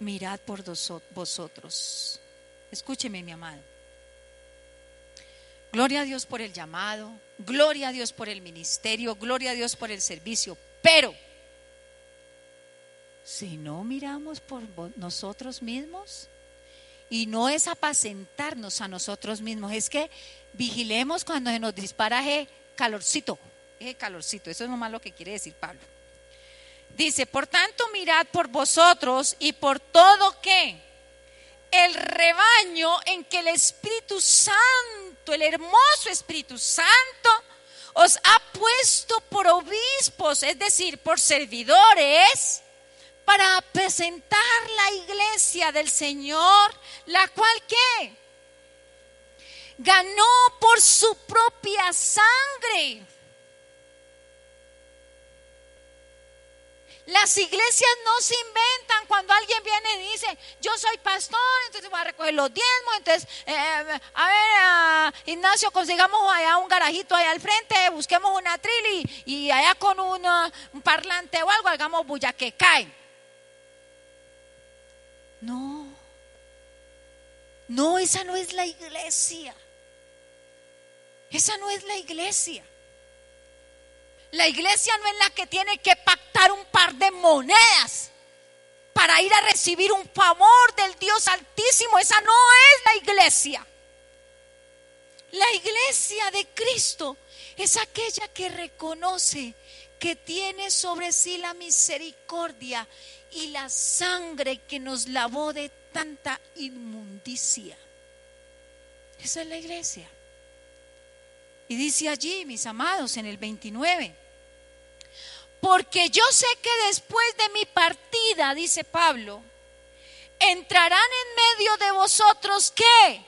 Mirad por vosotros. Escúcheme, mi amado. Gloria a Dios por el llamado, gloria a Dios por el ministerio, gloria a Dios por el servicio, pero si no miramos por nosotros mismos, y no es apacentarnos a nosotros mismos, es que vigilemos cuando se nos dispara ese calorcito, ese calorcito, eso es nomás lo que quiere decir Pablo. Dice, por tanto mirad por vosotros y por todo que el rebaño en que el Espíritu Santo, el hermoso Espíritu Santo, os ha puesto por obispos, es decir, por servidores, para presentar la iglesia del Señor, la cual que ganó por su propia sangre. Las iglesias no se inventan cuando alguien viene y dice, yo soy pastor, entonces voy a recoger los diezmos, entonces, eh, a ver, Ignacio, consigamos allá un garajito allá al frente, busquemos una trili y allá con un parlante o algo, hagamos bulla que cae. No, no, esa no es la iglesia. Esa no es la iglesia. La iglesia no es la que tiene que pactar un par de monedas para ir a recibir un favor del Dios Altísimo. Esa no es la iglesia. La iglesia de Cristo es aquella que reconoce que tiene sobre sí la misericordia y la sangre que nos lavó de tanta inmundicia. Esa es la iglesia. Y dice allí, mis amados, en el 29, porque yo sé que después de mi partida, dice Pablo, entrarán en medio de vosotros qué?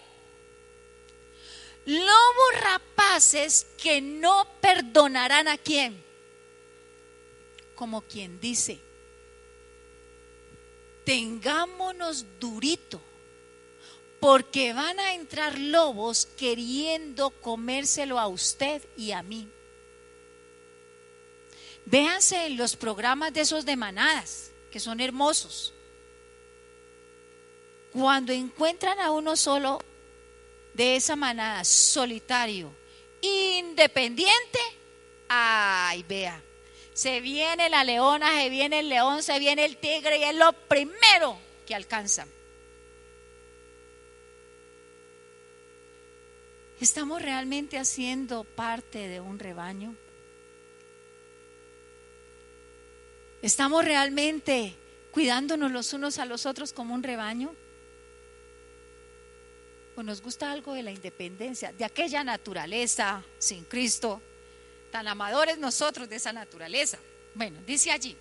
Lobos rapaces que no perdonarán a quién. Como quien dice, tengámonos durito porque van a entrar lobos queriendo comérselo a usted y a mí. Véanse en los programas de esos de manadas, que son hermosos. Cuando encuentran a uno solo de esa manada, solitario, independiente, ay, vea, se viene la leona, se viene el león, se viene el tigre y es lo primero que alcanzan. ¿Estamos realmente haciendo parte de un rebaño? ¿Estamos realmente cuidándonos los unos a los otros como un rebaño? ¿O nos gusta algo de la independencia, de aquella naturaleza sin Cristo? Tan amadores nosotros de esa naturaleza. Bueno, dice allí,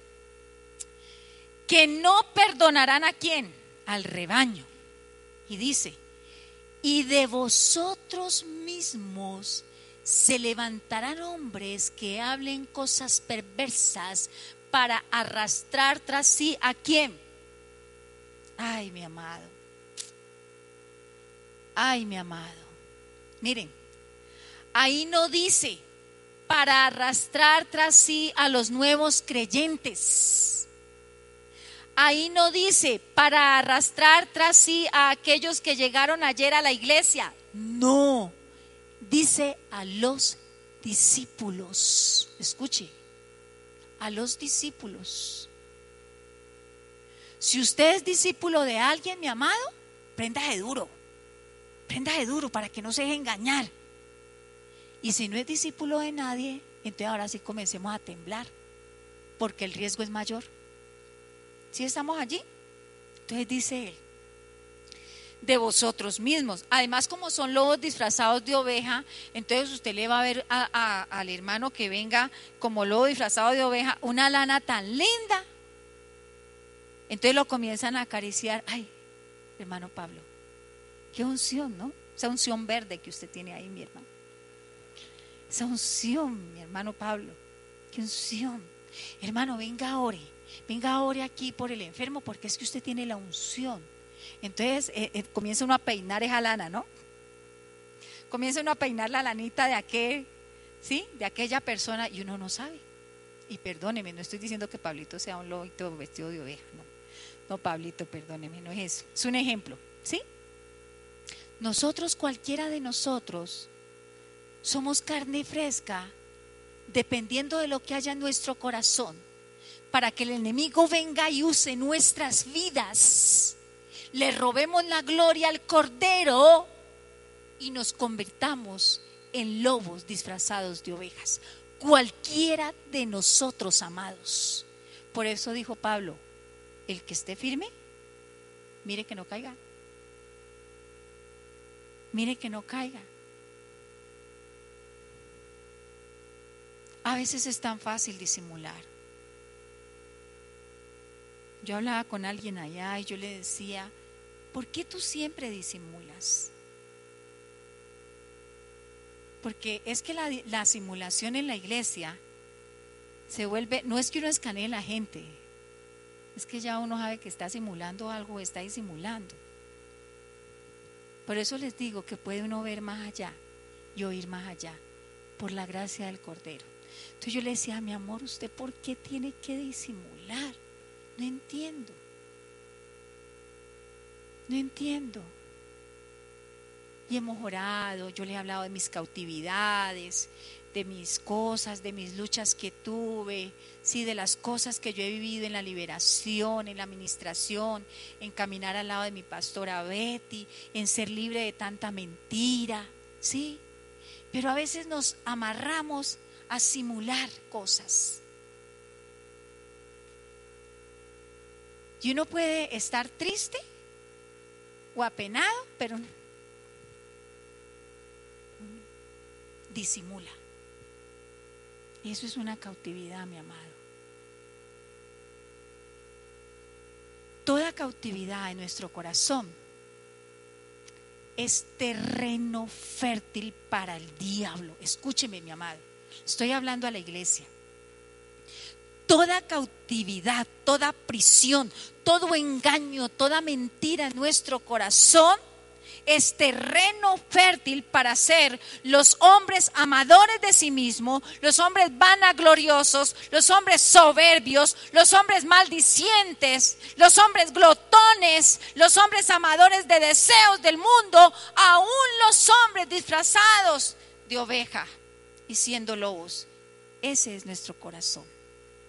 que no perdonarán a quién? Al rebaño. Y dice, y de vosotros mismos se levantarán hombres que hablen cosas perversas para arrastrar tras sí a quién. Ay, mi amado. Ay, mi amado. Miren, ahí no dice para arrastrar tras sí a los nuevos creyentes ahí no dice para arrastrar tras sí a aquellos que llegaron ayer a la iglesia. No, dice a los discípulos. Escuche, a los discípulos. Si usted es discípulo de alguien, mi amado, prenda de duro. Prenda de duro para que no se deje engañar. Y si no es discípulo de nadie, entonces ahora sí comencemos a temblar, porque el riesgo es mayor. ¿Sí estamos allí? Entonces dice él, de vosotros mismos. Además, como son lobos disfrazados de oveja, entonces usted le va a ver al hermano que venga como lobo disfrazado de oveja una lana tan linda. Entonces lo comienzan a acariciar. Ay, hermano Pablo, qué unción, ¿no? Esa unción verde que usted tiene ahí, mi hermano. Esa unción, mi hermano Pablo. Qué unción. Hermano, venga, ore venga ahora aquí por el enfermo porque es que usted tiene la unción. Entonces eh, eh, comienza uno a peinar esa lana, ¿no? Comienza uno a peinar la lanita de aquel, ¿sí? De aquella persona y uno no sabe. Y perdóneme, no estoy diciendo que Pablito sea un lobito vestido de oveja, no. No, Pablito, perdóneme, no es eso. Es un ejemplo, ¿sí? Nosotros, cualquiera de nosotros, somos carne fresca dependiendo de lo que haya en nuestro corazón para que el enemigo venga y use nuestras vidas. Le robemos la gloria al Cordero y nos convirtamos en lobos disfrazados de ovejas. Cualquiera de nosotros, amados. Por eso dijo Pablo, el que esté firme, mire que no caiga. Mire que no caiga. A veces es tan fácil disimular. Yo hablaba con alguien allá y yo le decía, ¿por qué tú siempre disimulas? Porque es que la, simulación en la iglesia se vuelve, no es que uno escanee a la gente, es que ya uno sabe que está simulando algo está disimulando. Por eso les digo que puede uno ver más allá y oír más allá, por la gracia del Cordero. Entonces yo le decía, mi amor, ¿usted por qué tiene que disimular? No entiendo. No entiendo. Y hemos orado, yo le he hablado de mis cautividades, de mis cosas, de mis luchas que tuve, sí, de las cosas que yo he vivido en la liberación, en la administración, en caminar al lado de mi pastora Betty, en ser libre de tanta mentira, sí. Pero a veces nos amarramos a simular cosas. Y uno puede estar triste o apenado, pero disimula. Y eso es una cautividad, mi amado. Toda cautividad en nuestro corazón es terreno fértil para el diablo. Escúcheme, mi amado. Estoy hablando a la iglesia. Toda cautividad, toda prisión, todo engaño, toda mentira en nuestro corazón es terreno fértil para ser los hombres amadores de sí mismos, los hombres vanagloriosos, los hombres soberbios, los hombres maldicientes, los hombres glotones, los hombres amadores de deseos del mundo, aún los hombres disfrazados de oveja y siendo lobos. Ese es nuestro corazón,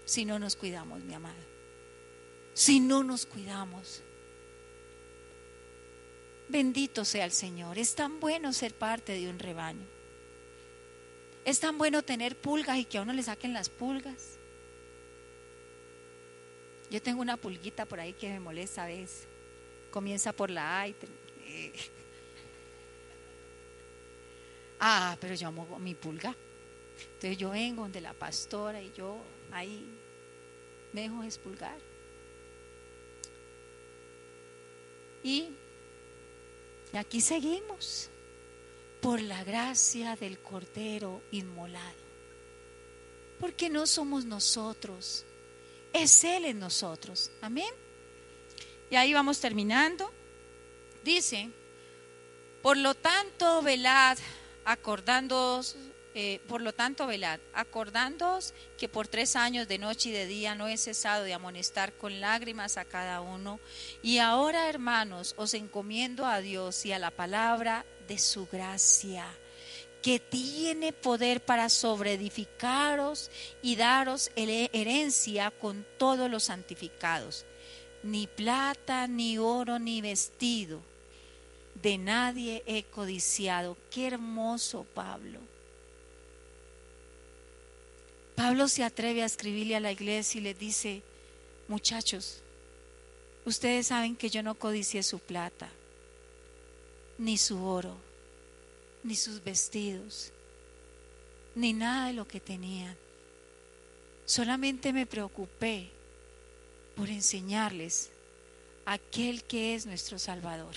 si no nos cuidamos, mi amado. Si no nos cuidamos. Bendito sea el Señor. Es tan bueno ser parte de un rebaño. Es tan bueno tener pulgas y que a uno le saquen las pulgas. Yo tengo una pulguita por ahí que me molesta a veces. Comienza por la A eh. Ah, pero yo amo mi pulga. Entonces yo vengo donde la pastora y yo ahí me dejo expulgar. Y y aquí seguimos por la gracia del Cordero inmolado. Porque no somos nosotros, es Él en nosotros. Amén. Y ahí vamos terminando. Dice, por lo tanto, velad, acordándoos eh, por lo tanto, velad, acordándoos que por tres años de noche y de día no he cesado de amonestar con lágrimas a cada uno. Y ahora, hermanos, os encomiendo a Dios y a la palabra de su gracia, que tiene poder para sobreedificaros y daros herencia con todos los santificados. Ni plata, ni oro, ni vestido. De nadie he codiciado. Qué hermoso, Pablo Pablo se atreve a escribirle a la iglesia y le dice, muchachos, ustedes saben que yo no codicié su plata, ni su oro, ni sus vestidos, ni nada de lo que tenían. Solamente me preocupé por enseñarles aquel que es nuestro Salvador.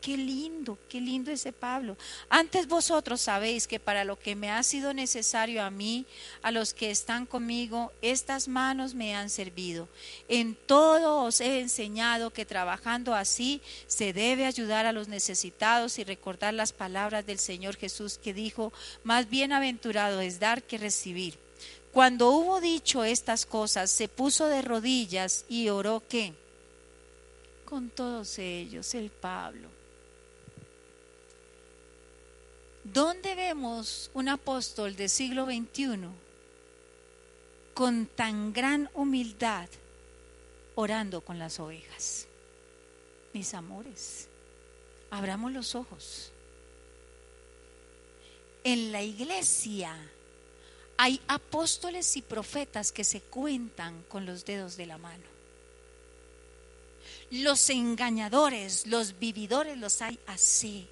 Qué lindo, qué lindo ese Pablo. Antes vosotros sabéis que para lo que me ha sido necesario a mí, a los que están conmigo, estas manos me han servido. En todo os he enseñado que trabajando así se debe ayudar a los necesitados y recordar las palabras del Señor Jesús que dijo, más bienaventurado es dar que recibir. Cuando hubo dicho estas cosas, se puso de rodillas y oró que con todos ellos, el Pablo ¿Dónde vemos un apóstol del siglo XXI con tan gran humildad orando con las ovejas? Mis amores, abramos los ojos. En la iglesia hay apóstoles y profetas que se cuentan con los dedos de la mano. Los engañadores, los vividores los hay así.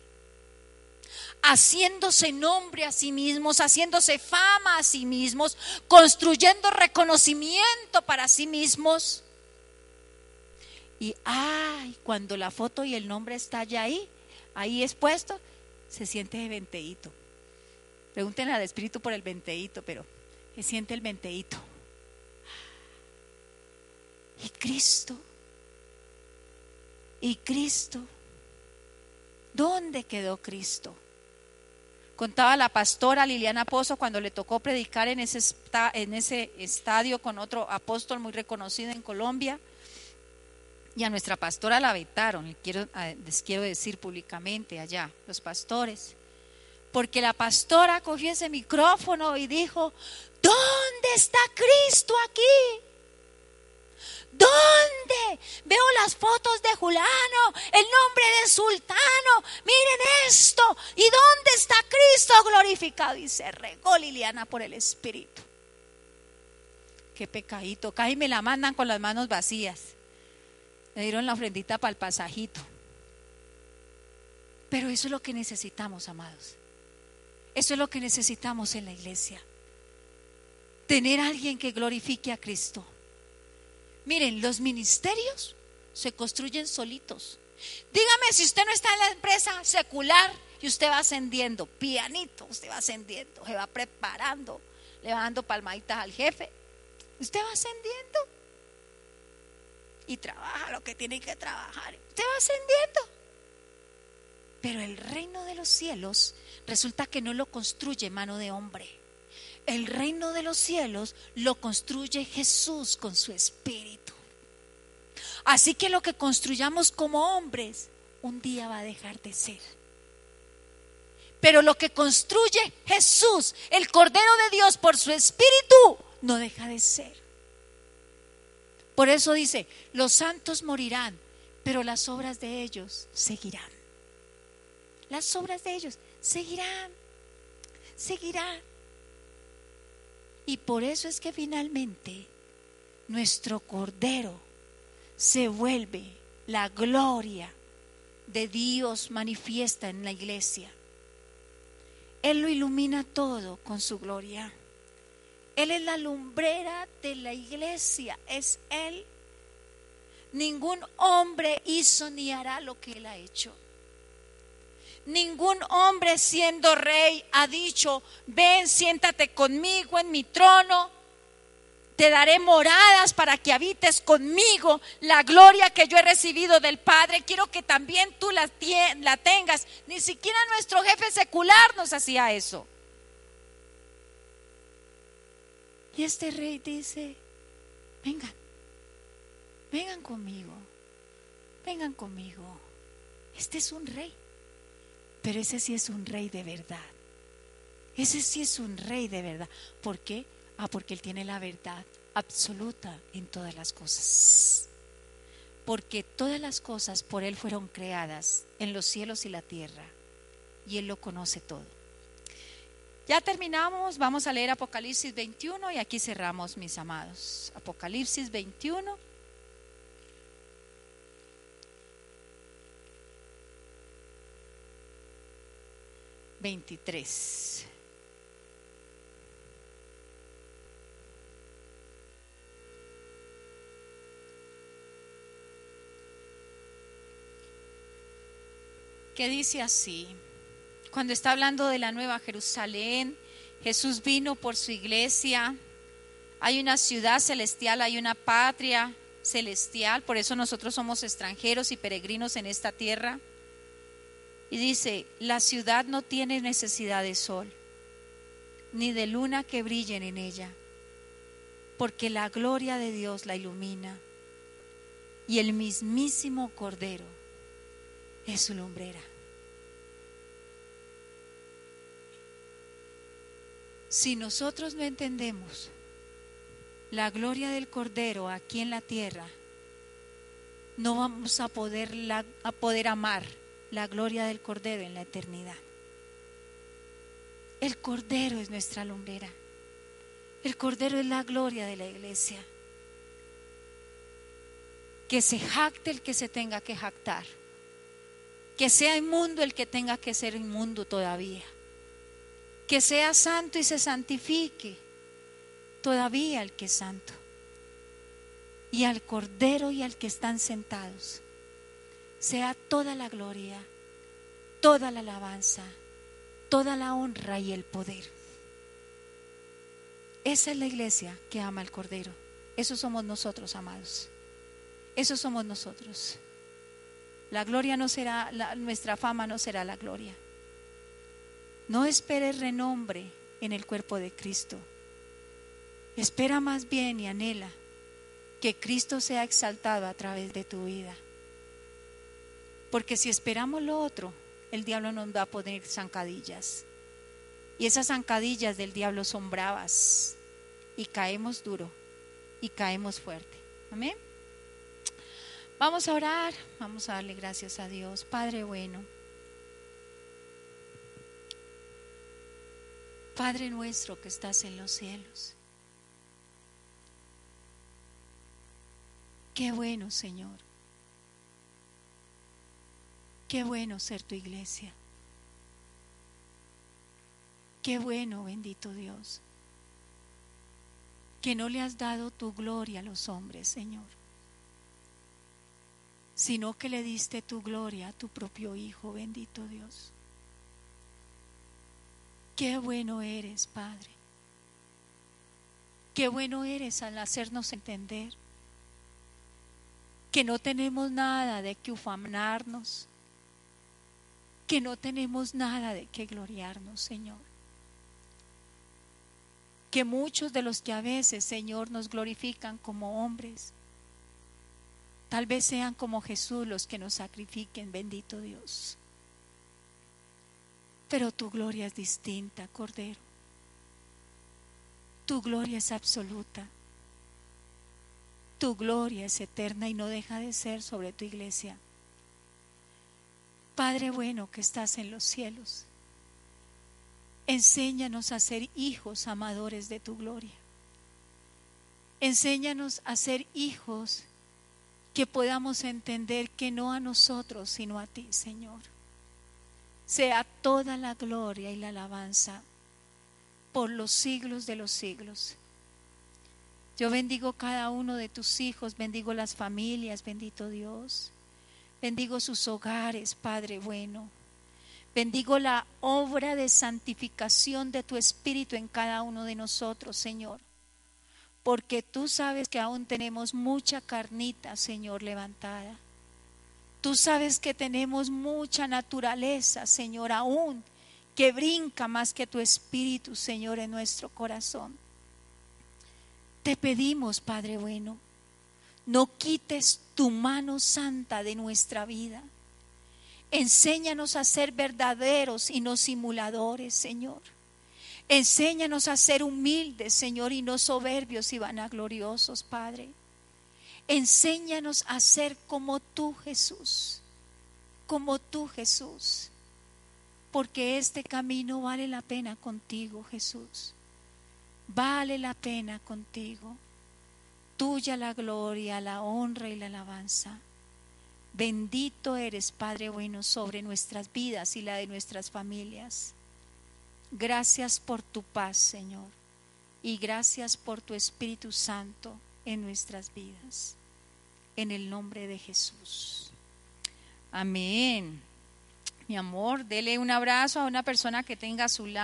Haciéndose nombre a sí mismos, haciéndose fama a sí mismos, construyendo reconocimiento para sí mismos. Y ay, cuando la foto y el nombre está ya ahí, ahí expuesto, se siente de venteíto. Pregúntenle al Espíritu por el venteíto, pero se siente el venteíto. Y Cristo, y Cristo, ¿dónde quedó Cristo? Contaba la pastora Liliana Pozo cuando le tocó predicar en ese, estadio con otro apóstol muy reconocido en Colombia y a nuestra pastora la vetaron, quiero, les quiero decir públicamente allá, los pastores. Porque la pastora cogió ese micrófono y dijo, ¿dónde está Cristo aquí? ¿Dónde? Veo las fotos de Julano, el nombre de Sultano. Miren esto. ¿Y dónde está Cristo glorificado? Y se regó Liliana por el Espíritu. Qué pecadito. Casi me la mandan con las manos vacías. Me dieron la ofrendita para el pasajito. Pero eso es lo que necesitamos, amados. Eso es lo que necesitamos en la iglesia. Tener a alguien que glorifique a Cristo. Miren, los ministerios se construyen solitos. Dígame si usted no está en la empresa secular y usted va ascendiendo, pianito, usted va ascendiendo, se va preparando, le va dando palmaditas al jefe. Usted va ascendiendo y trabaja lo que tiene que trabajar. Usted va ascendiendo. Pero el reino de los cielos resulta que no lo construye mano de hombre. El reino de los cielos lo construye Jesús con su espíritu. Así que lo que construyamos como hombres un día va a dejar de ser. Pero lo que construye Jesús, el Cordero de Dios por su espíritu, no deja de ser. Por eso dice, los santos morirán, pero las obras de ellos seguirán. Las obras de ellos seguirán, seguirán. Y por eso es que finalmente nuestro Cordero se vuelve la gloria de Dios manifiesta en la iglesia. Él lo ilumina todo con su gloria. Él es la lumbrera de la iglesia, es Él. Ningún hombre hizo ni hará lo que Él ha hecho. Ningún hombre siendo rey ha dicho, ven, siéntate conmigo en mi trono, te daré moradas para que habites conmigo la gloria que yo he recibido del Padre. Quiero que también tú la, tengas. Ni siquiera nuestro jefe secular nos hacía eso. Y este rey dice, vengan, vengan conmigo, vengan conmigo. Este es un rey, pero ese sí es un rey de verdad. Ese sí es un rey de verdad. ¿Por qué? Ah, porque él tiene la verdad absoluta en todas las cosas. Porque todas las cosas por él fueron creadas en los cielos y la tierra. Y él lo conoce todo. Ya terminamos, vamos a leer Apocalipsis 21 y aquí cerramos, mis amados. Apocalipsis 21. Veintitrés. que dice así cuando está hablando de la nueva Jerusalén, Jesús vino por su iglesia. Hay una ciudad celestial, hay una patria celestial, por eso nosotros somos extranjeros y peregrinos en esta tierra. Y dice, la ciudad no tiene necesidad de sol, ni de luna que brillen en ella, porque la gloria de Dios la ilumina y el mismísimo Cordero es su lumbrera. Si nosotros no entendemos la gloria del Cordero aquí en la tierra, no vamos a poder, a poder amar la gloria del Cordero en la eternidad. El Cordero es nuestra lumbrera. El Cordero es la gloria de la iglesia. Que se jacte el que se tenga que jactar. Que sea inmundo el que tenga que ser inmundo todavía. Que sea santo y se santifique todavía el que es santo. Y al Cordero y al que están sentados sea toda la gloria, toda la alabanza, toda la honra y el poder. Esa es la iglesia que ama al Cordero. Esos somos nosotros, amados. Esos somos nosotros. La gloria no será, nuestra fama no será la gloria. No esperes renombre en el cuerpo de Cristo. Espera más bien y anhela que Cristo sea exaltado a través de tu vida. Porque si esperamos lo otro, el diablo nos va a poner zancadillas. Y esas zancadillas del diablo son bravas. Y caemos duro. Y caemos fuerte. Amén. Vamos a orar. Vamos a darle gracias a Dios. Padre bueno. Padre nuestro que estás en los cielos. Qué bueno, Señor Qué bueno ser tu iglesia. Qué bueno, bendito Dios, que no le has dado tu gloria a los hombres, Señor, sino que le diste tu gloria a tu propio Hijo, bendito Dios. Qué bueno eres, Padre. Qué bueno eres al hacernos entender que no tenemos nada de que ufanarnos, que no tenemos nada de qué gloriarnos, Señor. Que muchos de los que a veces, Señor, nos glorifican como hombres, tal vez sean como Jesús los que nos sacrifiquen, bendito Dios. Pero tu gloria es distinta, Cordero. Tu gloria es absoluta. Tu gloria es eterna y no deja de ser sobre tu iglesia. Padre bueno que estás en los cielos, enséñanos a ser hijos amadores de tu gloria. Enséñanos a ser hijos que podamos entender que no a nosotros, sino a ti, Señor. Sea toda la gloria y la alabanza por los siglos de los siglos. Yo bendigo cada uno de tus hijos, bendigo las familias, bendito Dios. Bendigo sus hogares, Padre bueno. Bendigo la obra de santificación de tu Espíritu en cada uno de nosotros, Señor. Porque tú sabes que aún tenemos mucha carnita, Señor, levantada. Tú sabes que tenemos mucha naturaleza, Señor, aún que brinca más que tu Espíritu, Señor, en nuestro corazón. Te pedimos, Padre bueno, no quites tu mano santa de nuestra vida. Enséñanos a ser verdaderos y no simuladores, Señor. Enséñanos a ser humildes, Señor, y no soberbios y vanagloriosos, Padre. Enséñanos a ser como tú, Jesús, como tú, Jesús, porque este camino vale la pena contigo, Jesús. Vale la pena contigo. Tuya la gloria, la honra y la alabanza. Bendito eres, Padre bueno, sobre nuestras vidas y la de nuestras familias. Gracias por tu paz, Señor, y gracias por tu Espíritu Santo en nuestras vidas. En el nombre de Jesús. Amén. Mi amor, dele un abrazo a una persona que tenga a su lado.